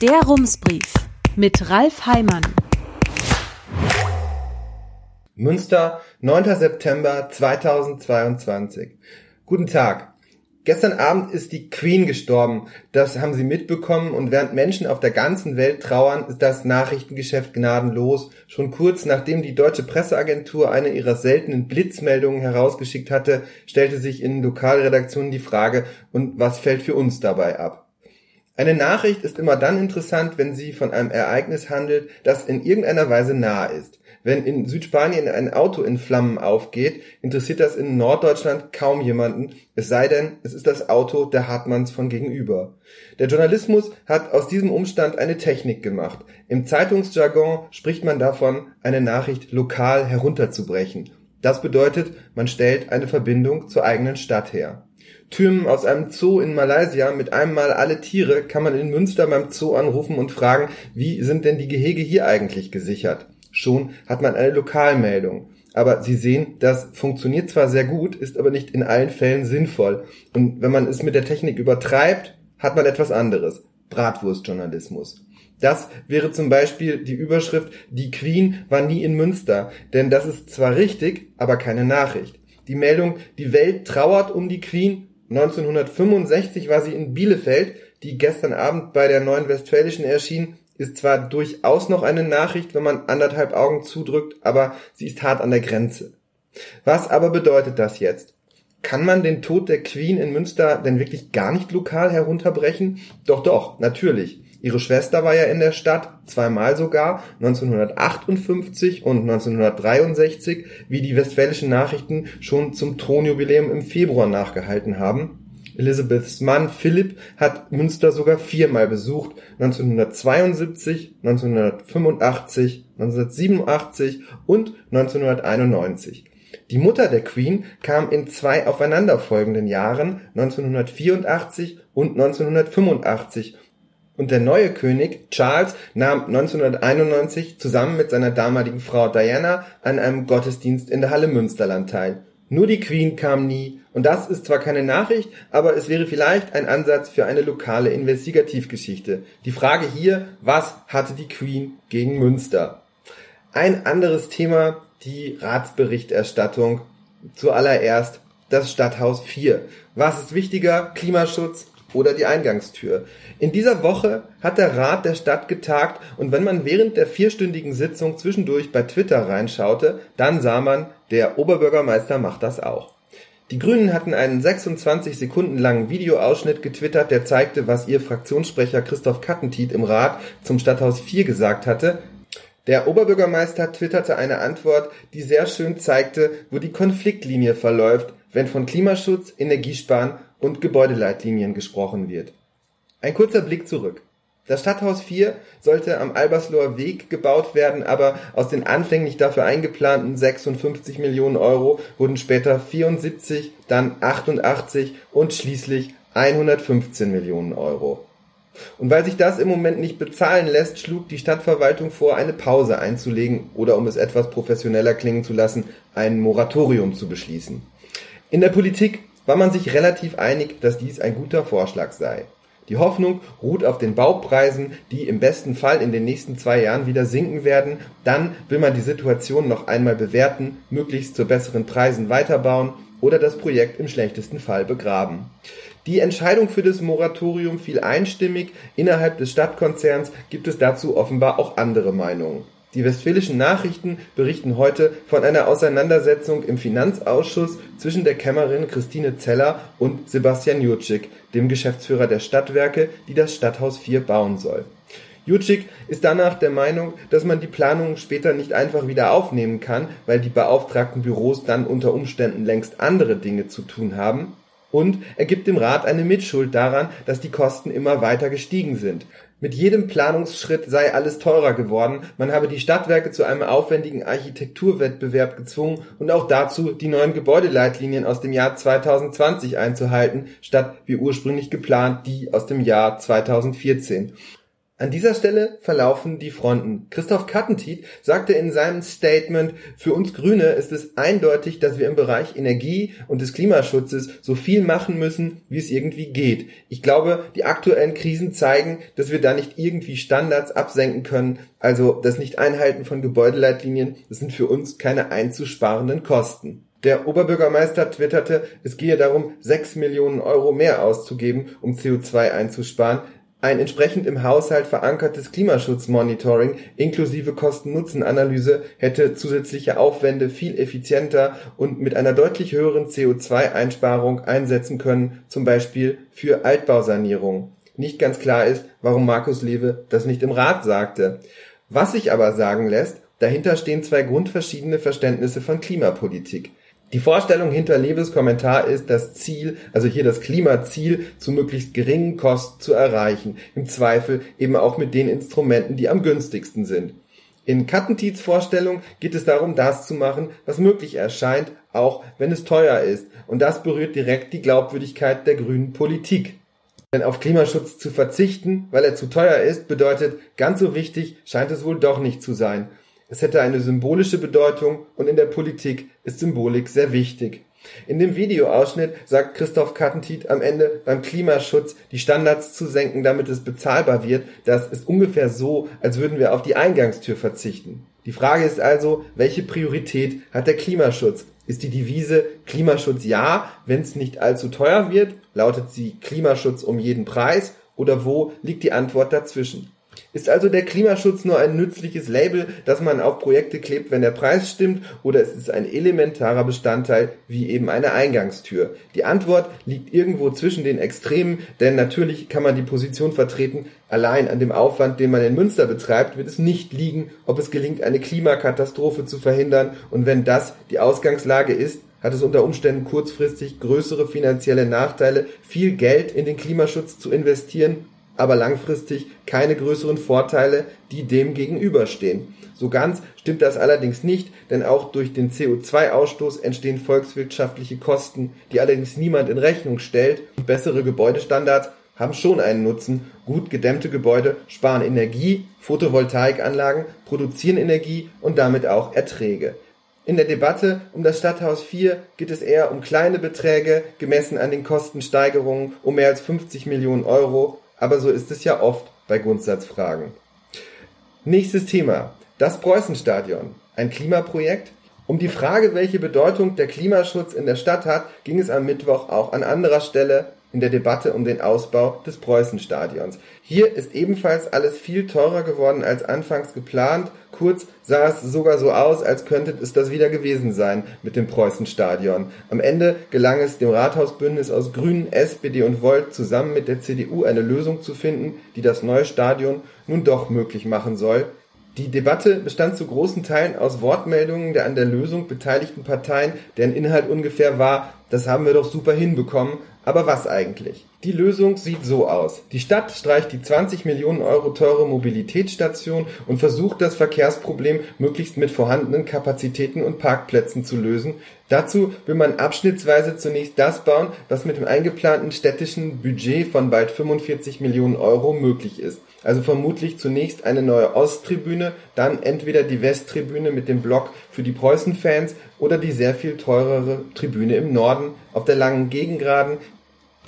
Der Rumsbrief mit Ralf Heimann. Münster, 9. September 2022. Guten Tag. Gestern Abend ist die Queen gestorben. Das haben Sie mitbekommen. Und während Menschen auf der ganzen Welt trauern, ist das Nachrichtengeschäft gnadenlos. Schon kurz nachdem die deutsche Presseagentur eine ihrer seltenen Blitzmeldungen herausgeschickt hatte, stellte sich in Lokalredaktionen die Frage, und was fällt für uns dabei ab? Eine Nachricht ist immer dann interessant, wenn sie von einem Ereignis handelt, das in irgendeiner Weise nahe ist. Wenn in Südspanien ein Auto in Flammen aufgeht, interessiert das in Norddeutschland kaum jemanden, es sei denn, es ist das Auto der Hartmanns von gegenüber. Der Journalismus hat aus diesem Umstand eine Technik gemacht. Im Zeitungsjargon spricht man davon, eine Nachricht lokal herunterzubrechen. Das bedeutet, man stellt eine Verbindung zur eigenen Stadt her. Türmen aus einem Zoo in Malaysia mit einem Mal alle Tiere kann man in Münster beim Zoo anrufen und fragen, wie sind denn die Gehege hier eigentlich gesichert? Schon hat man eine Lokalmeldung. Aber Sie sehen, das funktioniert zwar sehr gut, ist aber nicht in allen Fällen sinnvoll. Und wenn man es mit der Technik übertreibt, hat man etwas anderes. Bratwurstjournalismus. Das wäre zum Beispiel die Überschrift Die Queen war nie in Münster. Denn das ist zwar richtig, aber keine Nachricht. Die Meldung Die Welt trauert um die Queen. 1965 war sie in Bielefeld, die gestern Abend bei der Neuen Westfälischen erschien, ist zwar durchaus noch eine Nachricht, wenn man anderthalb Augen zudrückt, aber sie ist hart an der Grenze. Was aber bedeutet das jetzt? Kann man den Tod der Queen in Münster denn wirklich gar nicht lokal herunterbrechen? Doch, doch, natürlich. Ihre Schwester war ja in der Stadt, zweimal sogar, 1958 und 1963, wie die westfälischen Nachrichten schon zum Thronjubiläum im Februar nachgehalten haben. Elizabeths Mann Philipp hat Münster sogar viermal besucht, 1972, 1985, 1987 und 1991. Die Mutter der Queen kam in zwei aufeinanderfolgenden Jahren 1984 und 1985 und der neue König Charles nahm 1991 zusammen mit seiner damaligen Frau Diana an einem Gottesdienst in der Halle Münsterland teil. Nur die Queen kam nie, und das ist zwar keine Nachricht, aber es wäre vielleicht ein Ansatz für eine lokale Investigativgeschichte. Die Frage hier, was hatte die Queen gegen Münster? Ein anderes Thema, die Ratsberichterstattung. Zuallererst das Stadthaus 4. Was ist wichtiger, Klimaschutz oder die Eingangstür. In dieser Woche hat der Rat der Stadt getagt und wenn man während der vierstündigen Sitzung zwischendurch bei Twitter reinschaute, dann sah man, der Oberbürgermeister macht das auch. Die Grünen hatten einen 26 Sekunden langen Videoausschnitt getwittert, der zeigte, was ihr Fraktionssprecher Christoph Kattentiet im Rat zum Stadthaus 4 gesagt hatte. Der Oberbürgermeister twitterte eine Antwort, die sehr schön zeigte, wo die Konfliktlinie verläuft, wenn von Klimaschutz, Energiesparen und Gebäudeleitlinien gesprochen wird. Ein kurzer Blick zurück. Das Stadthaus 4 sollte am Albersloher Weg gebaut werden, aber aus den anfänglich dafür eingeplanten 56 Millionen Euro wurden später 74, dann 88 und schließlich 115 Millionen Euro. Und weil sich das im Moment nicht bezahlen lässt, schlug die Stadtverwaltung vor, eine Pause einzulegen oder um es etwas professioneller klingen zu lassen, ein Moratorium zu beschließen. In der Politik war man sich relativ einig, dass dies ein guter Vorschlag sei. Die Hoffnung ruht auf den Baupreisen, die im besten Fall in den nächsten zwei Jahren wieder sinken werden. Dann will man die Situation noch einmal bewerten, möglichst zu besseren Preisen weiterbauen oder das Projekt im schlechtesten Fall begraben. Die Entscheidung für das Moratorium fiel einstimmig. Innerhalb des Stadtkonzerns gibt es dazu offenbar auch andere Meinungen. Die Westfälischen Nachrichten berichten heute von einer Auseinandersetzung im Finanzausschuss zwischen der Kämmerin Christine Zeller und Sebastian Jurczyk, dem Geschäftsführer der Stadtwerke, die das Stadthaus 4 bauen soll. Jurczyk ist danach der Meinung, dass man die Planungen später nicht einfach wieder aufnehmen kann, weil die beauftragten Büros dann unter Umständen längst andere Dinge zu tun haben. Und er gibt dem Rat eine Mitschuld daran, dass die Kosten immer weiter gestiegen sind. Mit jedem Planungsschritt sei alles teurer geworden, man habe die Stadtwerke zu einem aufwendigen Architekturwettbewerb gezwungen und auch dazu, die neuen Gebäudeleitlinien aus dem Jahr 2020 einzuhalten, statt wie ursprünglich geplant die aus dem Jahr 2014. An dieser Stelle verlaufen die Fronten. Christoph Kattentiet sagte in seinem Statement, für uns Grüne ist es eindeutig, dass wir im Bereich Energie und des Klimaschutzes so viel machen müssen, wie es irgendwie geht. Ich glaube, die aktuellen Krisen zeigen, dass wir da nicht irgendwie Standards absenken können. Also das Nicht-Einhalten von Gebäudeleitlinien, das sind für uns keine einzusparenden Kosten. Der Oberbürgermeister twitterte, es gehe darum, 6 Millionen Euro mehr auszugeben, um CO2 einzusparen. Ein entsprechend im Haushalt verankertes Klimaschutzmonitoring inklusive Kosten-Nutzen-Analyse hätte zusätzliche Aufwände viel effizienter und mit einer deutlich höheren CO2-Einsparung einsetzen können, zum Beispiel für Altbausanierung. Nicht ganz klar ist, warum Markus Lewe das nicht im Rat sagte. Was sich aber sagen lässt, dahinter stehen zwei grundverschiedene Verständnisse von Klimapolitik. Die Vorstellung hinter Lewes Kommentar ist, das Ziel, also hier das Klimaziel, zu möglichst geringen Kosten zu erreichen. Im Zweifel eben auch mit den Instrumenten, die am günstigsten sind. In Kattentiets Vorstellung geht es darum, das zu machen, was möglich erscheint, auch wenn es teuer ist. Und das berührt direkt die Glaubwürdigkeit der grünen Politik. Denn auf Klimaschutz zu verzichten, weil er zu teuer ist, bedeutet, ganz so wichtig scheint es wohl doch nicht zu sein. Es hätte eine symbolische Bedeutung und in der Politik ist Symbolik sehr wichtig. In dem Videoausschnitt sagt Christoph Kattentiet am Ende beim Klimaschutz die Standards zu senken, damit es bezahlbar wird. Das ist ungefähr so, als würden wir auf die Eingangstür verzichten. Die Frage ist also, welche Priorität hat der Klimaschutz? Ist die Devise Klimaschutz ja, wenn es nicht allzu teuer wird? Lautet sie Klimaschutz um jeden Preis? Oder wo liegt die Antwort dazwischen? Ist also der Klimaschutz nur ein nützliches Label, das man auf Projekte klebt, wenn der Preis stimmt, oder ist es ein elementarer Bestandteil wie eben eine Eingangstür? Die Antwort liegt irgendwo zwischen den Extremen, denn natürlich kann man die Position vertreten, allein an dem Aufwand, den man in Münster betreibt, wird es nicht liegen, ob es gelingt, eine Klimakatastrophe zu verhindern, und wenn das die Ausgangslage ist, hat es unter Umständen kurzfristig größere finanzielle Nachteile, viel Geld in den Klimaschutz zu investieren aber langfristig keine größeren Vorteile, die dem gegenüberstehen. So ganz stimmt das allerdings nicht, denn auch durch den CO2-Ausstoß entstehen volkswirtschaftliche Kosten, die allerdings niemand in Rechnung stellt. Bessere Gebäudestandards haben schon einen Nutzen. Gut gedämmte Gebäude sparen Energie, Photovoltaikanlagen produzieren Energie und damit auch Erträge. In der Debatte um das Stadthaus 4 geht es eher um kleine Beträge, gemessen an den Kostensteigerungen um mehr als 50 Millionen Euro aber so ist es ja oft bei Grundsatzfragen. Nächstes Thema. Das Preußenstadion. Ein Klimaprojekt? Um die Frage, welche Bedeutung der Klimaschutz in der Stadt hat, ging es am Mittwoch auch an anderer Stelle in der Debatte um den Ausbau des Preußenstadions. Hier ist ebenfalls alles viel teurer geworden als anfangs geplant. Kurz sah es sogar so aus, als könnte es das wieder gewesen sein mit dem Preußenstadion. Am Ende gelang es dem Rathausbündnis aus Grünen, SPD und Volt zusammen mit der CDU eine Lösung zu finden, die das neue Stadion nun doch möglich machen soll. Die Debatte bestand zu großen Teilen aus Wortmeldungen der an der Lösung beteiligten Parteien, deren Inhalt ungefähr war, das haben wir doch super hinbekommen, aber was eigentlich? Die Lösung sieht so aus. Die Stadt streicht die 20 Millionen Euro teure Mobilitätsstation und versucht das Verkehrsproblem möglichst mit vorhandenen Kapazitäten und Parkplätzen zu lösen. Dazu will man abschnittsweise zunächst das bauen, was mit dem eingeplanten städtischen Budget von bald 45 Millionen Euro möglich ist. Also vermutlich zunächst eine neue Osttribüne, dann entweder die Westtribüne mit dem Block für die Preußen-Fans oder die sehr viel teurere Tribüne im Norden auf der langen Gegengraden,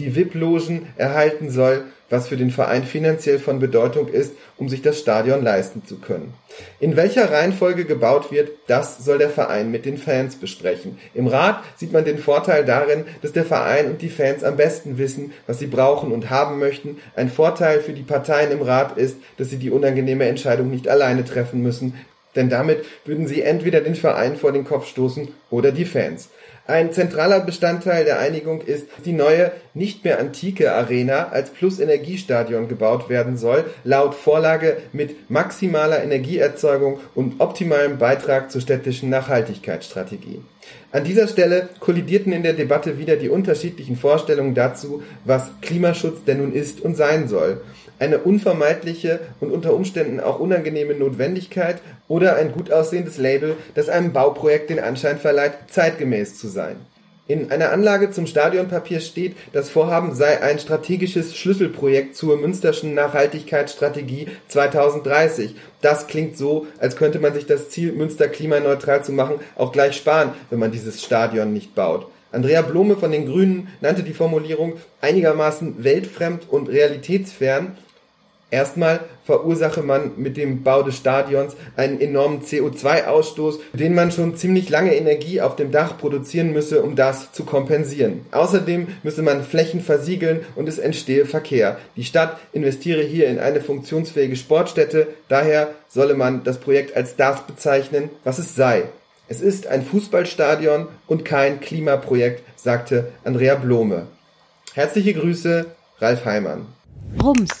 die VIP-Logen erhalten soll, was für den Verein finanziell von Bedeutung ist, um sich das Stadion leisten zu können. In welcher Reihenfolge gebaut wird, das soll der Verein mit den Fans besprechen. Im Rat sieht man den Vorteil darin, dass der Verein und die Fans am besten wissen, was sie brauchen und haben möchten. Ein Vorteil für die Parteien im Rat ist, dass sie die unangenehme Entscheidung nicht alleine treffen müssen, denn damit würden sie entweder den Verein vor den Kopf stoßen oder die Fans. Ein zentraler Bestandteil der Einigung ist, dass die neue, nicht mehr antike Arena als Plus-Energiestadion gebaut werden soll, laut Vorlage mit maximaler Energieerzeugung und optimalem Beitrag zur städtischen Nachhaltigkeitsstrategie. An dieser Stelle kollidierten in der Debatte wieder die unterschiedlichen Vorstellungen dazu, was Klimaschutz denn nun ist und sein soll eine unvermeidliche und unter Umständen auch unangenehme Notwendigkeit oder ein gut aussehendes Label, das einem Bauprojekt den Anschein verleiht, zeitgemäß zu sein. In einer Anlage zum Stadionpapier steht, das Vorhaben sei ein strategisches Schlüsselprojekt zur Münsterschen Nachhaltigkeitsstrategie 2030. Das klingt so, als könnte man sich das Ziel, Münster klimaneutral zu machen, auch gleich sparen, wenn man dieses Stadion nicht baut. Andrea Blome von den Grünen nannte die Formulierung einigermaßen weltfremd und realitätsfern Erstmal verursache man mit dem Bau des Stadions einen enormen CO2-Ausstoß, den man schon ziemlich lange Energie auf dem Dach produzieren müsse, um das zu kompensieren. Außerdem müsse man Flächen versiegeln und es entstehe Verkehr. Die Stadt investiere hier in eine funktionsfähige Sportstätte, daher solle man das Projekt als das bezeichnen, was es sei. Es ist ein Fußballstadion und kein Klimaprojekt, sagte Andrea Blome. Herzliche Grüße, Ralf Heimann. Rums